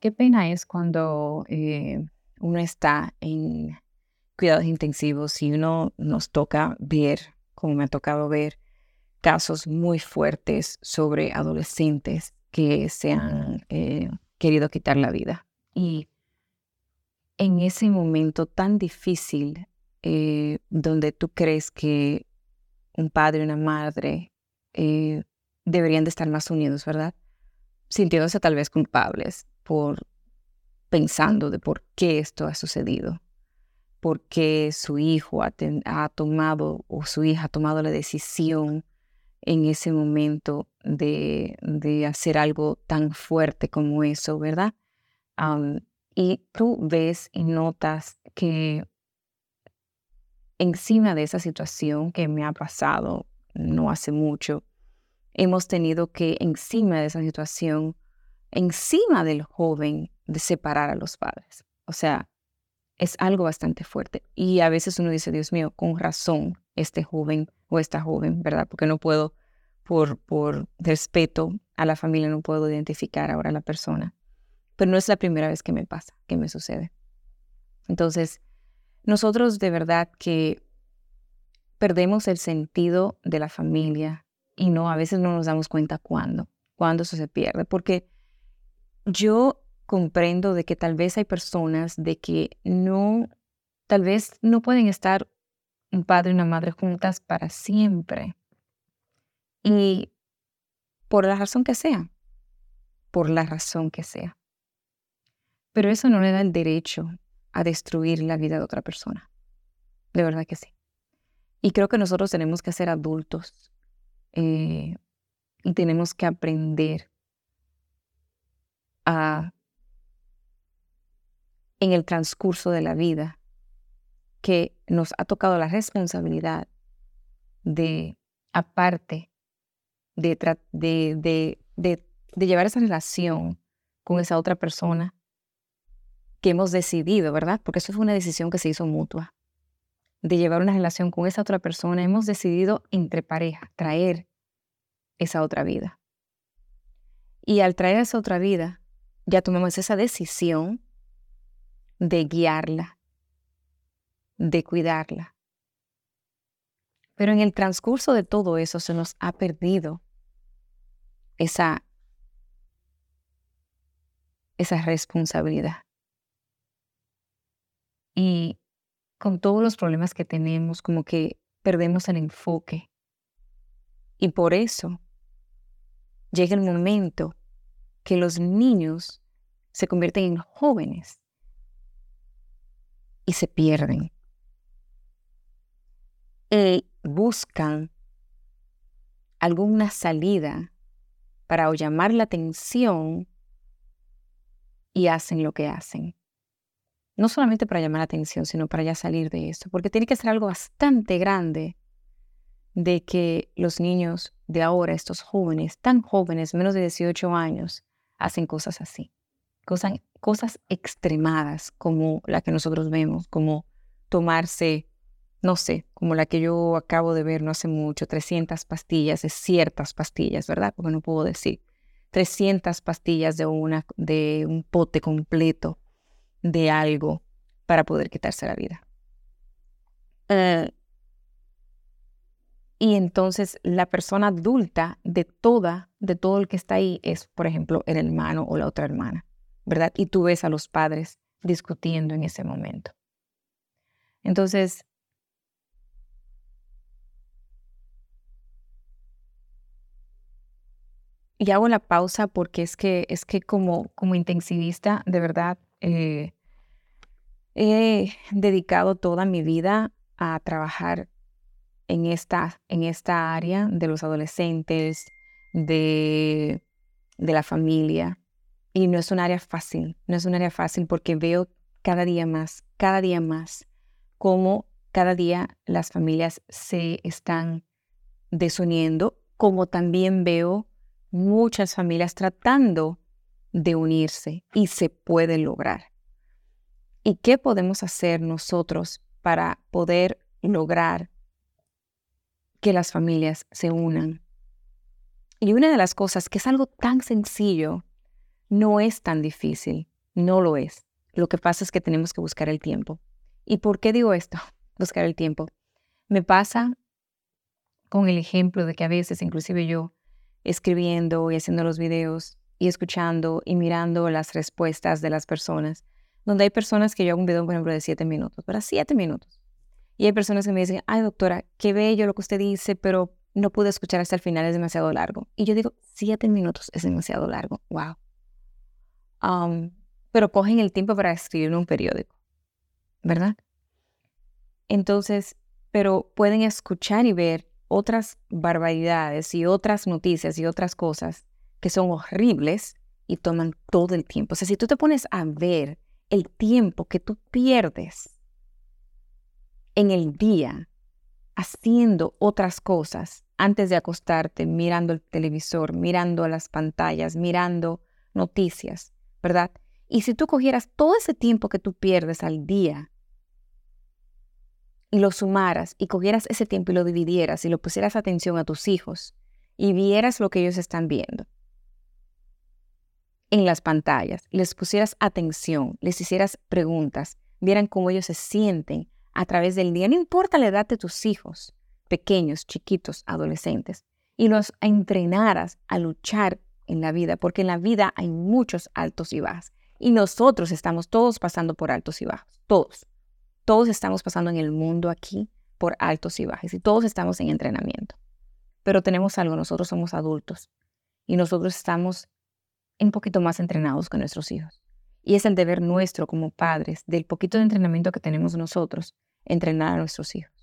Qué pena es cuando eh, uno está en cuidados intensivos y uno nos toca ver, como me ha tocado ver, casos muy fuertes sobre adolescentes que se han eh, querido quitar la vida. Y en ese momento tan difícil, eh, donde tú crees que un padre y una madre deberían de estar más unidos, ¿verdad? Sintiéndose tal vez culpables por pensando de por qué esto ha sucedido, por qué su hijo ha, tomado o su hija ha tomado la decisión en ese momento de, hacer algo tan fuerte como eso, ¿verdad? y tú ves y notas que encima de esa situación que me ha pasado no hace mucho, hemos tenido que encima de esa situación encima del joven de separar a los padres. O sea, es algo bastante fuerte. Y a veces uno dice, Dios mío, con razón este joven o esta joven, ¿verdad? Porque no puedo, por, por respeto a la familia, no puedo identificar ahora a la persona. Pero no es la primera vez que me pasa, que me sucede. Entonces, nosotros de verdad que perdemos el sentido de la familia y no, a veces no nos damos cuenta cuándo, cuándo eso se pierde, porque yo comprendo de que tal vez hay personas de que no, tal vez no pueden estar un padre y una madre juntas para siempre. Y por la razón que sea, por la razón que sea. Pero eso no le da el derecho a destruir la vida de otra persona. De verdad que sí. Y creo que nosotros tenemos que ser adultos eh, y tenemos que aprender en el transcurso de la vida que nos ha tocado la responsabilidad de, aparte de, de, llevar esa relación con esa otra persona que hemos decidido, ¿verdad? Porque eso fue una decisión que se hizo mutua, de llevar una relación con esa otra persona, hemos decidido entre pareja traer esa otra vida. Y al traer esa otra vida, ya tomamos esa decisión de guiarla, de cuidarla. Pero en el transcurso de todo eso se nos ha perdido esa, esa responsabilidad. Y con todos los problemas que tenemos, como que perdemos el enfoque. Y por eso llega el momento que los niños se convierten en jóvenes y se pierden. Y buscan alguna salida para llamar la atención y hacen lo que hacen. No solamente para llamar la atención, sino para ya salir de esto, porque tiene que ser algo bastante grande de que los niños de ahora, estos jóvenes, tan jóvenes, menos de 18 años, hacen cosas así, cosas, cosas extremadas como la que nosotros vemos, como tomarse, no sé, como la que yo acabo de ver no hace mucho, 300 pastillas de ciertas pastillas, ¿verdad? Porque no puedo decir 300 pastillas de, una, de un pote completo de algo para poder quitarse la vida. Eh, y entonces la persona adulta de toda, de todo el que está ahí es, por ejemplo, el hermano o la otra hermana, ¿verdad? Y tú ves a los padres discutiendo en ese momento. Entonces, y hago la pausa porque es que, es que como, como intensivista, de verdad, eh, he dedicado toda mi vida a trabajar en esta, en esta área de los adolescentes, de, de la familia. Y no es un área fácil, no es un área fácil porque veo cada día más, cada día más, cómo cada día las familias se están desuniendo, como también veo muchas familias tratando de unirse y se puede lograr. ¿Y qué podemos hacer nosotros para poder lograr que las familias se unan? Y una de las cosas que es algo tan sencillo, no es tan difícil, no lo es. Lo que pasa es que tenemos que buscar el tiempo. ¿Y por qué digo esto? Buscar el tiempo. Me pasa con el ejemplo de que a veces, inclusive yo, escribiendo y haciendo los videos y escuchando y mirando las respuestas de las personas, donde hay personas que yo hago un video, por ejemplo, de siete minutos, para siete minutos. Y hay personas que me dicen, ay doctora, qué bello lo que usted dice, pero no pude escuchar hasta el final, es demasiado largo. Y yo digo, siete minutos es demasiado largo, wow. Um, pero cogen el tiempo para escribir un periódico, ¿verdad? Entonces, pero pueden escuchar y ver otras barbaridades y otras noticias y otras cosas que son horribles y toman todo el tiempo. O sea, si tú te pones a ver el tiempo que tú pierdes en el día haciendo otras cosas antes de acostarte, mirando el televisor, mirando las pantallas, mirando noticias, ¿verdad? Y si tú cogieras todo ese tiempo que tú pierdes al día y lo sumaras y cogieras ese tiempo y lo dividieras y lo pusieras atención a tus hijos y vieras lo que ellos están viendo en las pantallas, les pusieras atención, les hicieras preguntas, vieran cómo ellos se sienten a través del día, no importa la edad de tus hijos, pequeños, chiquitos, adolescentes, y los entrenaras a luchar en la vida, porque en la vida hay muchos altos y bajos. Y nosotros estamos todos pasando por altos y bajos, todos. Todos estamos pasando en el mundo aquí por altos y bajos y todos estamos en entrenamiento. Pero tenemos algo, nosotros somos adultos y nosotros estamos un poquito más entrenados con nuestros hijos. Y es el deber nuestro como padres, del poquito de entrenamiento que tenemos nosotros, entrenar a nuestros hijos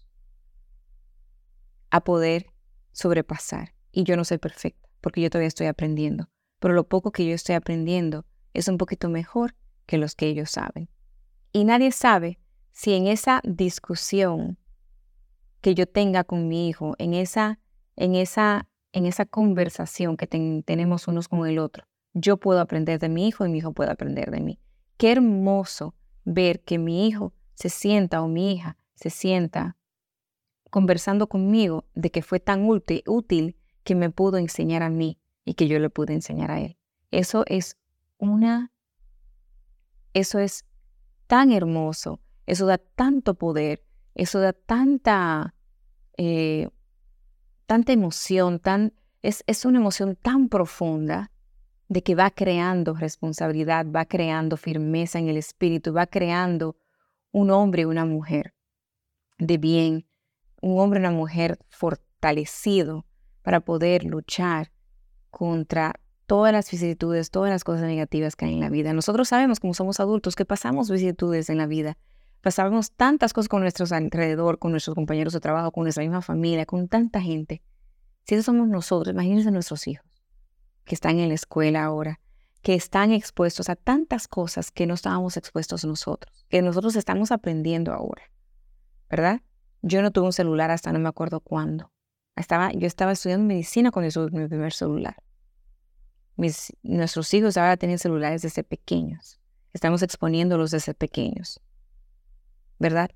a poder sobrepasar. Y yo no soy perfecta, porque yo todavía estoy aprendiendo. Pero lo poco que yo estoy aprendiendo es un poquito mejor que los que ellos saben. Y nadie sabe si en esa discusión que yo tenga con mi hijo, en esa, en esa, en esa conversación que tenemos unos con el otro, yo puedo aprender de mi hijo y mi hijo puede aprender de mí. Qué hermoso ver que mi hijo se sienta o mi hija se sienta conversando conmigo de que fue tan útil, útil que me pudo enseñar a mí y que yo le pude enseñar a él. Eso es una, eso es tan hermoso eso da tanto poder, eso da tanta, eh, tanta emoción, tan, es, es una emoción tan profunda de que va creando responsabilidad, va creando firmeza en el espíritu, va creando un hombre y una mujer de bien, un hombre y una mujer fortalecido para poder luchar contra todas las vicisitudes, todas las cosas negativas que hay en la vida. Nosotros sabemos, como somos adultos, que pasamos vicisitudes en la vida Pasábamos tantas cosas con nuestros alrededor, con nuestros compañeros de trabajo, con nuestra misma familia, con tanta gente. Si eso somos nosotros, imagínense nuestros hijos, que están en la escuela ahora, que están expuestos a tantas cosas que no estábamos expuestos nosotros, que nosotros estamos aprendiendo ahora, ¿verdad? Yo no tuve un celular hasta no me acuerdo cuándo. Estaba, yo estaba estudiando medicina cuando tuve mi primer celular. Mis, nuestros hijos ahora tienen celulares desde pequeños. Estamos exponiéndolos desde pequeños. ¿verdad?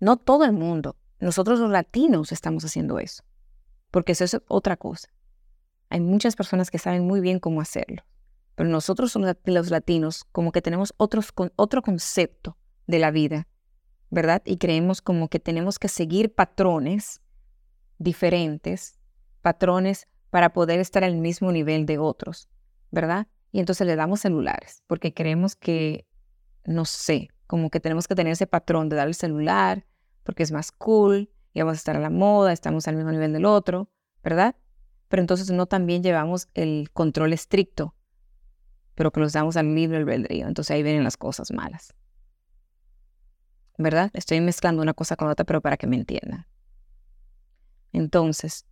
No todo el mundo. Nosotros los latinos estamos haciendo eso, porque eso es otra cosa. Hay muchas personas que saben muy bien cómo hacerlo, pero nosotros los latinos como que tenemos otros, otro concepto de la vida, ¿verdad? Y creemos como que tenemos que seguir patrones diferentes, patrones para poder estar al mismo nivel de otros, ¿verdad? Y entonces le damos celulares, porque creemos que, no sé, como que tenemos que tener ese patrón de dar el celular porque es más cool y vamos a estar a la moda, estamos al mismo nivel del otro, ¿verdad? Pero entonces no también llevamos el control estricto, pero que los damos al libre albedrío. Entonces ahí vienen las cosas malas. ¿Verdad? Estoy mezclando una cosa con otra, pero para que me entiendan. Entonces,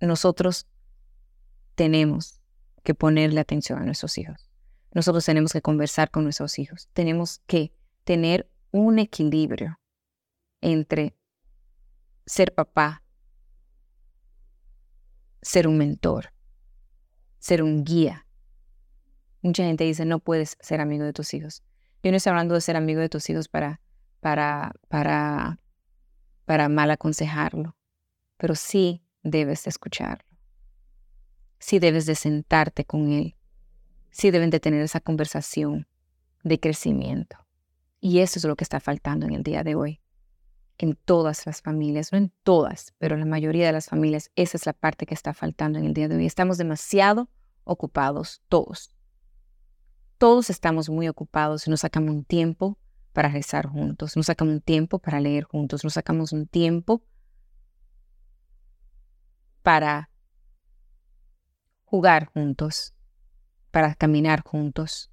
nosotros tenemos que ponerle atención a nuestros hijos. Nosotros tenemos que conversar con nuestros hijos. Tenemos que tener un equilibrio entre ser papá, ser un mentor, ser un guía. Mucha gente dice, no puedes ser amigo de tus hijos. Yo no estoy hablando de ser amigo de tus hijos para, para, para, para mal aconsejarlo, pero sí debes escucharlo. Sí debes de sentarte con él. Sí deben de tener esa conversación de crecimiento. Y eso es lo que está faltando en el día de hoy. En todas las familias, no en todas, pero en la mayoría de las familias, esa es la parte que está faltando en el día de hoy. Estamos demasiado ocupados, todos. Todos estamos muy ocupados y nos sacamos un tiempo para rezar juntos, nos sacamos un tiempo para leer juntos, nos sacamos un tiempo para jugar juntos, para caminar juntos.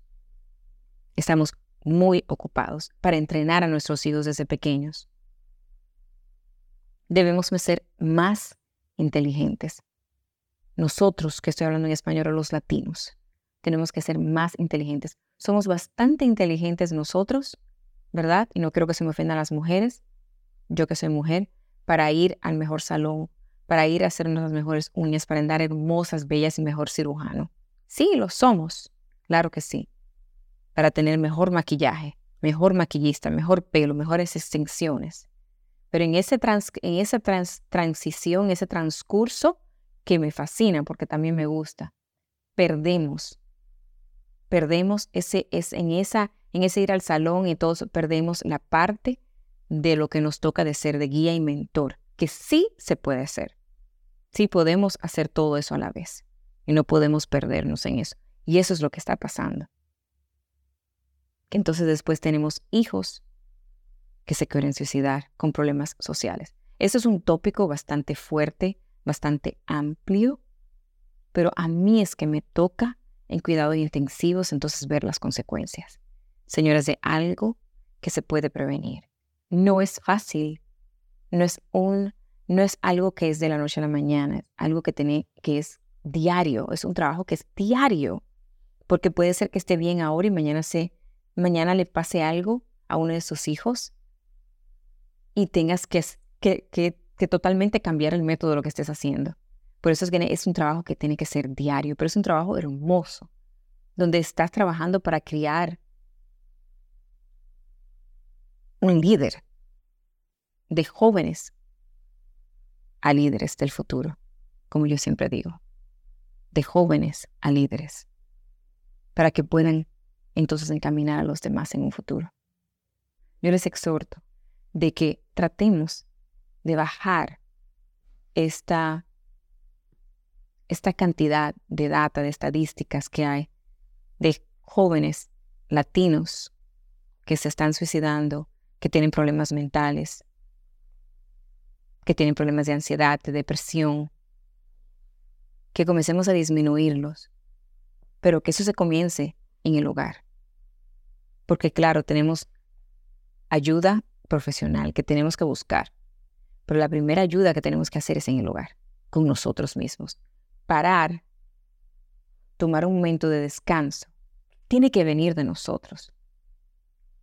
Estamos muy ocupados para entrenar a nuestros hijos desde pequeños. Debemos ser más inteligentes. Nosotros, que estoy hablando en español a los latinos, tenemos que ser más inteligentes. Somos bastante inteligentes nosotros, ¿verdad? Y no creo que se me ofendan las mujeres, yo que soy mujer, para ir al mejor salón, para ir a hacernos las mejores uñas, para andar hermosas, bellas y mejor cirujano. Sí, lo somos, claro que sí para tener mejor maquillaje, mejor maquillista, mejor pelo, mejores extensiones. Pero en, ese en esa transición, ese transcurso que me fascina porque también me gusta, perdemos. Perdemos ese, es en, esa, en ese ir al salón y todos perdemos la parte de lo que nos toca de ser de guía y mentor, que sí se puede hacer. Sí podemos hacer todo eso a la vez y no podemos perdernos en eso. Y eso es lo que está pasando entonces después tenemos hijos que se quieren suicidar con problemas sociales. Eso es un tópico bastante fuerte, bastante amplio, pero a mí es que me toca en cuidados intensivos entonces ver las consecuencias. Señoras, de algo que se puede prevenir. No es fácil, no es un no es algo que es de la noche a la mañana, es algo que tiene que es diario, es un trabajo que es diario, porque puede ser que esté bien ahora y mañana se mañana le pase algo a uno de sus hijos y tengas que, que, que, totalmente cambiar el método de lo que estés haciendo. Por eso es que es un trabajo que tiene que ser diario, pero es un trabajo hermoso, donde estás trabajando para criar un líder de jóvenes a líderes del futuro, como yo siempre digo, de jóvenes a líderes, para que puedan entonces encaminar a los demás en un futuro. Yo les exhorto de que tratemos de bajar esta, esta cantidad de data, de estadísticas que hay de jóvenes latinos que se están suicidando, que tienen problemas mentales, que tienen problemas de ansiedad, de depresión, que comencemos a disminuirlos, pero que eso se comience en el hogar. Porque claro, tenemos ayuda profesional que tenemos que buscar, pero la primera ayuda que tenemos que hacer es en el hogar, con nosotros mismos. Parar, tomar un momento de descanso, tiene que venir de nosotros.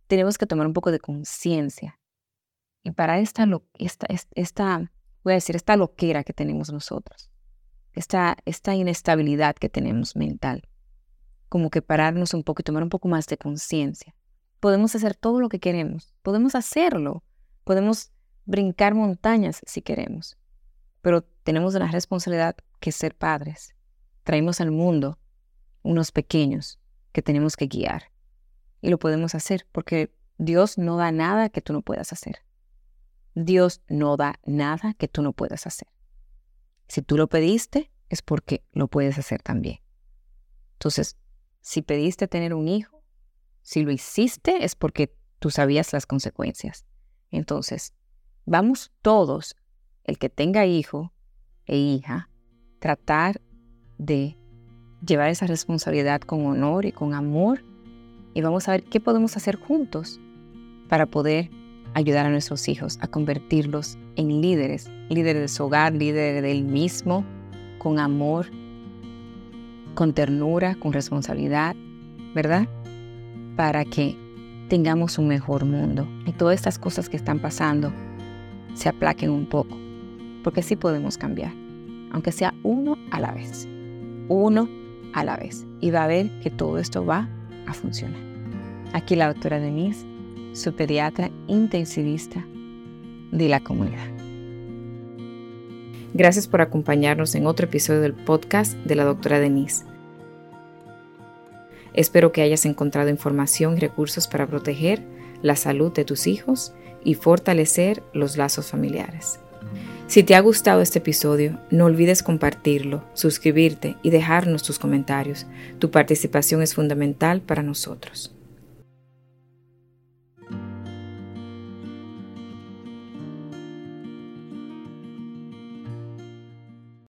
Tenemos que tomar un poco de conciencia y parar esta, esta, esta, voy a decir, esta loquera que tenemos nosotros, esta, esta inestabilidad que tenemos mental como que pararnos un poco y tomar un poco más de conciencia. Podemos hacer todo lo que queremos, podemos hacerlo, podemos brincar montañas si queremos, pero tenemos la responsabilidad que ser padres. Traemos al mundo unos pequeños que tenemos que guiar y lo podemos hacer porque Dios no da nada que tú no puedas hacer. Dios no da nada que tú no puedas hacer. Si tú lo pediste, es porque lo puedes hacer también. Entonces, si pediste tener un hijo, si lo hiciste es porque tú sabías las consecuencias. Entonces, vamos todos, el que tenga hijo e hija, tratar de llevar esa responsabilidad con honor y con amor y vamos a ver qué podemos hacer juntos para poder ayudar a nuestros hijos a convertirlos en líderes, líderes de su hogar, líderes del mismo, con amor, con ternura, con responsabilidad, ¿verdad? Para que tengamos un mejor mundo y todas estas cosas que están pasando se aplaquen un poco, porque sí podemos cambiar, aunque sea uno a la vez, uno a la vez, y va a ver que todo esto va a funcionar. Aquí la doctora Denise, su pediatra intensivista de la comunidad. Gracias por acompañarnos en otro episodio del podcast de la doctora Denise. Espero que hayas encontrado información y recursos para proteger la salud de tus hijos y fortalecer los lazos familiares. Si te ha gustado este episodio, no olvides compartirlo, suscribirte y dejarnos tus comentarios. Tu participación es fundamental para nosotros.